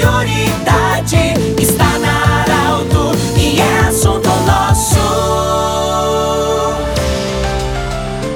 prioridade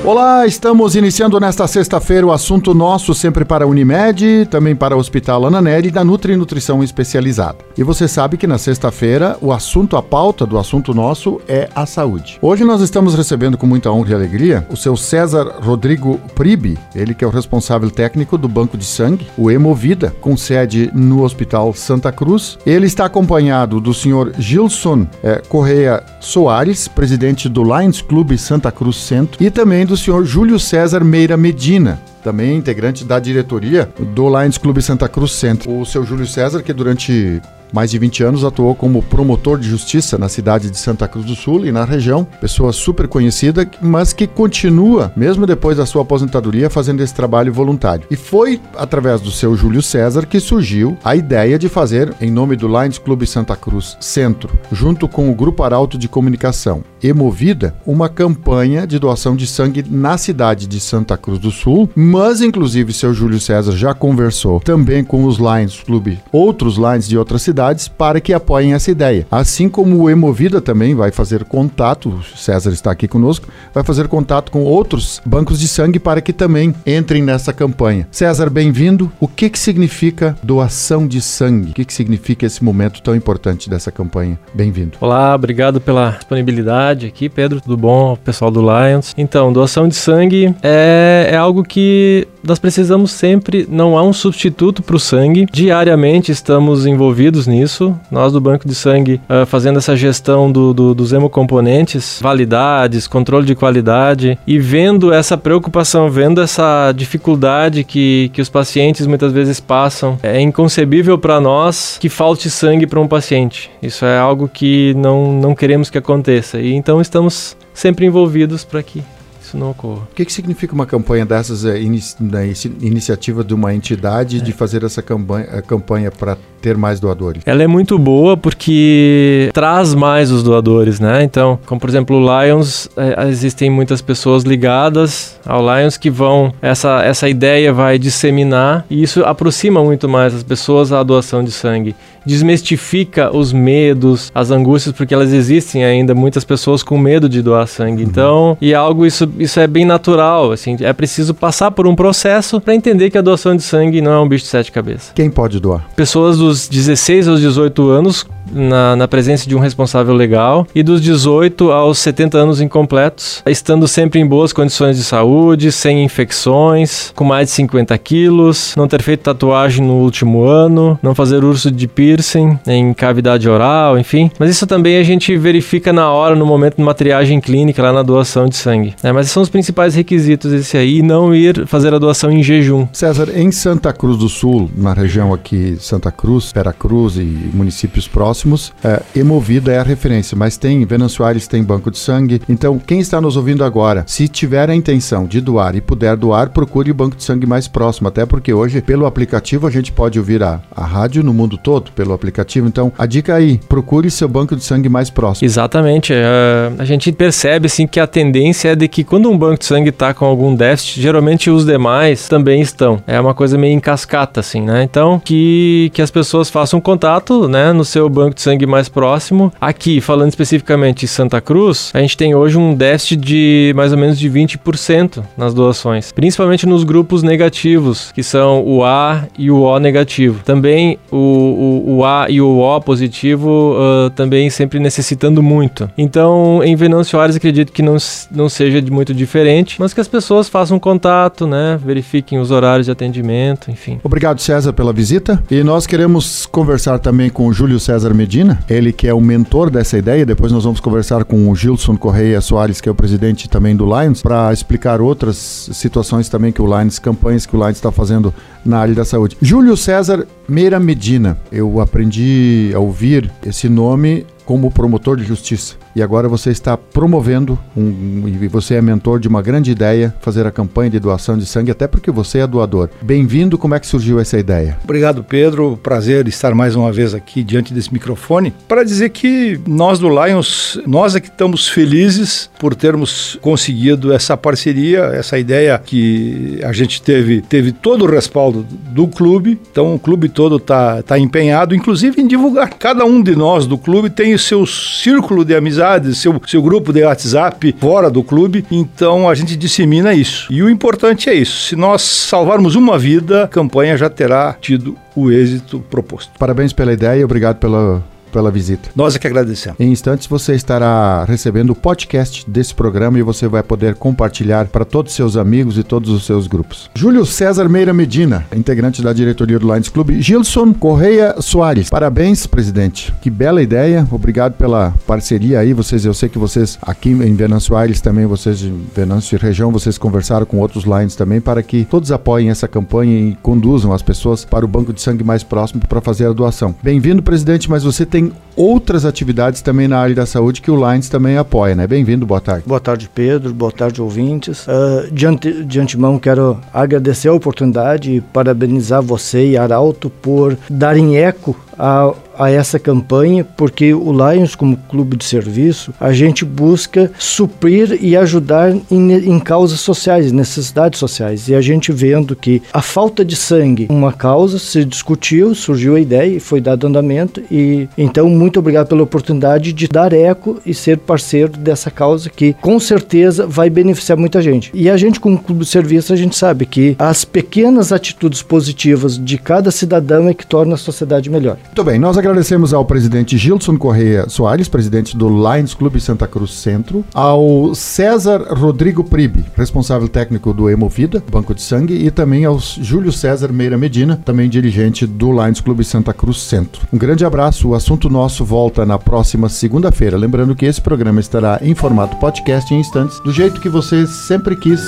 Olá, estamos iniciando nesta sexta-feira o assunto nosso, sempre para a Unimed, também para o Hospital Ana Nery e da Nutri Nutrição Especializada. E você sabe que na sexta-feira o assunto, a pauta do assunto nosso é a saúde. Hoje nós estamos recebendo com muita honra e alegria o seu César Rodrigo Pribe, ele que é o responsável técnico do Banco de Sangue, o Hemovida, com sede no Hospital Santa Cruz. Ele está acompanhado do senhor Gilson eh, Correia Soares, presidente do Lions Clube Santa Cruz Centro, e também do senhor Júlio César Meira Medina, também integrante da diretoria do Lions Clube Santa Cruz Centro. O seu Júlio César, que durante mais de 20 anos atuou como promotor de justiça na cidade de Santa Cruz do Sul e na região, pessoa super conhecida, mas que continua, mesmo depois da sua aposentadoria, fazendo esse trabalho voluntário. E foi através do seu Júlio César que surgiu a ideia de fazer, em nome do Lions Clube Santa Cruz Centro, junto com o Grupo Arauto de Comunicação e Movida, uma campanha de doação de sangue na cidade de Santa Cruz do Sul, mas inclusive seu Júlio César já conversou também com os Lions Clube, outros Lions de outras cidades para que apoiem essa ideia. Assim como o Emovida também vai fazer contato, o César está aqui conosco, vai fazer contato com outros bancos de sangue para que também entrem nessa campanha. César, bem-vindo. O que, que significa doação de sangue? O que, que significa esse momento tão importante dessa campanha? Bem-vindo. Olá, obrigado pela disponibilidade aqui, Pedro. Tudo bom? Pessoal do Lions. Então, doação de sangue é, é algo que nós precisamos sempre, não há um substituto para o sangue. Diariamente estamos envolvidos nisso. Nós do Banco de Sangue uh, fazendo essa gestão do, do, dos hemocomponentes, validades, controle de qualidade e vendo essa preocupação, vendo essa dificuldade que, que os pacientes muitas vezes passam. É inconcebível para nós que falte sangue para um paciente. Isso é algo que não, não queremos que aconteça. E então estamos sempre envolvidos para que isso não ocorra. O que, que significa uma campanha dessas, é, inici, na iniciativa de uma entidade é. de fazer essa campanha, campanha para ter mais doadores? Ela é muito boa porque traz mais os doadores, né? Então, como por exemplo o Lions, é, existem muitas pessoas ligadas ao Lions que vão, essa, essa ideia vai disseminar e isso aproxima muito mais as pessoas à doação de sangue. Desmistifica os medos, as angústias, porque elas existem ainda, muitas pessoas com medo de doar sangue. Uhum. Então, e algo, isso, isso é bem natural, assim, é preciso passar por um processo para entender que a doação de sangue não é um bicho de sete cabeças. Quem pode doar? Pessoas dos dos 16 aos 18 anos na, na, presença de um responsável legal e dos 18 aos 70 anos incompletos, estando sempre em boas condições de saúde, sem infecções, com mais de 50 quilos, não ter feito tatuagem no último ano, não fazer uso de piercing em cavidade oral, enfim. Mas isso também a gente verifica na hora, no momento de uma triagem clínica, lá na doação de sangue. É, mas são os principais requisitos esse aí, não ir fazer a doação em jejum. César, em Santa Cruz do Sul, na região aqui, Santa Cruz, Veracruz e municípios próximos, é, Hemovida é a referência, mas tem Venâncio Aires, tem banco de sangue. Então, quem está nos ouvindo agora, se tiver a intenção de doar e puder doar, procure o banco de sangue mais próximo, até porque hoje, pelo aplicativo, a gente pode ouvir a, a rádio no mundo todo pelo aplicativo. Então, a dica aí, procure seu banco de sangue mais próximo. Exatamente. Uh, a gente percebe assim que a tendência é de que quando um banco de sangue está com algum déficit, geralmente os demais também estão. É uma coisa meio em cascata, assim, né? Então, que, que as pessoas façam contato, né, no seu banco de sangue mais próximo. Aqui, falando especificamente de Santa Cruz, a gente tem hoje um déficit de mais ou menos de 20% nas doações, principalmente nos grupos negativos, que são o A e o O negativo. Também o, o, o A e o O positivo uh, também sempre necessitando muito. Então, em Venâncio Aires, acredito que não, não seja de muito diferente, mas que as pessoas façam contato, né, verifiquem os horários de atendimento, enfim. Obrigado, César, pela visita. E nós queremos conversar também com o Júlio César Medina, ele que é o mentor dessa ideia. Depois nós vamos conversar com o Gilson Correia Soares, que é o presidente também do Lions, para explicar outras situações também que o Lions, campanhas que o Lions está fazendo na área da saúde. Júlio César Meira Medina, eu aprendi a ouvir esse nome como promotor de justiça. E agora você está promovendo, um, e você é mentor de uma grande ideia, fazer a campanha de doação de sangue, até porque você é doador. Bem-vindo, como é que surgiu essa ideia? Obrigado, Pedro. Prazer estar mais uma vez aqui diante desse microfone para dizer que nós do Lions, nós é que estamos felizes por termos conseguido essa parceria, essa ideia que a gente teve, teve todo o respaldo do clube, então o clube todo está tá empenhado, inclusive em divulgar. Cada um de nós do clube tem o seu círculo de amizade amizades, seu, seu grupo de WhatsApp fora do clube. Então a gente dissemina isso. E o importante é isso. Se nós salvarmos uma vida, a campanha já terá tido o êxito proposto. Parabéns pela ideia e obrigado pela pela visita. Nós é que agradecemos. Em instantes você estará recebendo o podcast desse programa e você vai poder compartilhar para todos os seus amigos e todos os seus grupos. Júlio César Meira Medina, integrante da diretoria do Lions Club. Gilson Correia Soares. Parabéns, presidente. Que bela ideia. Obrigado pela parceria aí. Vocês, eu sei que vocês aqui em Venâncio Aires também, vocês de Venâncio e região, vocês conversaram com outros Lions também para que todos apoiem essa campanha e conduzam as pessoas para o banco de sangue mais próximo para fazer a doação. Bem-vindo, presidente, mas você tem outras atividades também na área da saúde que o Lines também apoia, né? Bem-vindo, boa tarde. Boa tarde, Pedro. Boa tarde, ouvintes. Uh, de, ante, de antemão, quero agradecer a oportunidade e parabenizar você e Arauto por darem eco a, a essa campanha, porque o Lions, como clube de serviço, a gente busca suprir e ajudar em, em causas sociais, necessidades sociais. E a gente vendo que a falta de sangue, uma causa, se discutiu, surgiu a ideia e foi dado andamento. E então, muito obrigado pela oportunidade de dar eco e ser parceiro dessa causa que com certeza vai beneficiar muita gente. E a gente, como clube de serviço, a gente sabe que as pequenas atitudes positivas de cada cidadão é que torna a sociedade melhor. Muito bem, nós agradecemos ao presidente Gilson Correia Soares, presidente do Lions Clube Santa Cruz Centro, ao César Rodrigo Pribe, responsável técnico do Hemovida, Banco de Sangue, e também ao Júlio César Meira Medina, também dirigente do Lions Clube Santa Cruz Centro. Um grande abraço, o assunto nosso volta na próxima segunda-feira. Lembrando que esse programa estará em formato podcast em instantes, do jeito que você sempre quis.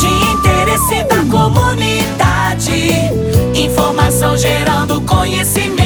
De interesse da comunidade, informação gerando conhecimento.